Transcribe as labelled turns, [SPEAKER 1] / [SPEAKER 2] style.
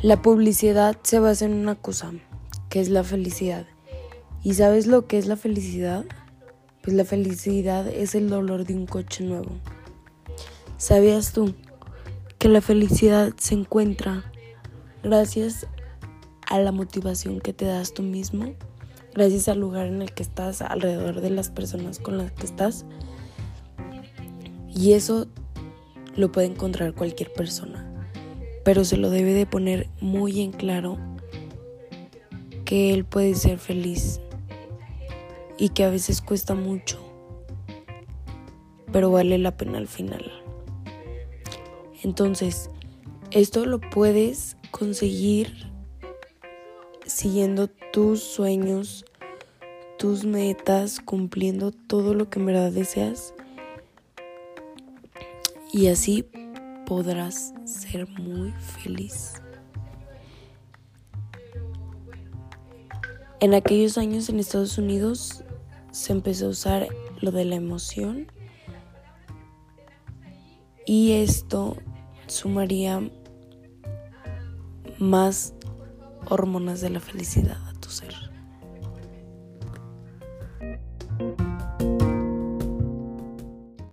[SPEAKER 1] La publicidad se basa en una cosa, que es la felicidad. ¿Y sabes lo que es la felicidad? Pues la felicidad es el dolor de un coche nuevo. ¿Sabías tú que la felicidad se encuentra gracias a la motivación que te das tú mismo? Gracias al lugar en el que estás, alrededor de las personas con las que estás. Y eso lo puede encontrar cualquier persona. Pero se lo debe de poner muy en claro que él puede ser feliz y que a veces cuesta mucho, pero vale la pena al final. Entonces, esto lo puedes conseguir siguiendo tus sueños, tus metas, cumpliendo todo lo que en verdad deseas. Y así podrás ser muy feliz. En aquellos años en Estados Unidos se empezó a usar lo de la emoción y esto sumaría más hormonas de la felicidad a tu ser.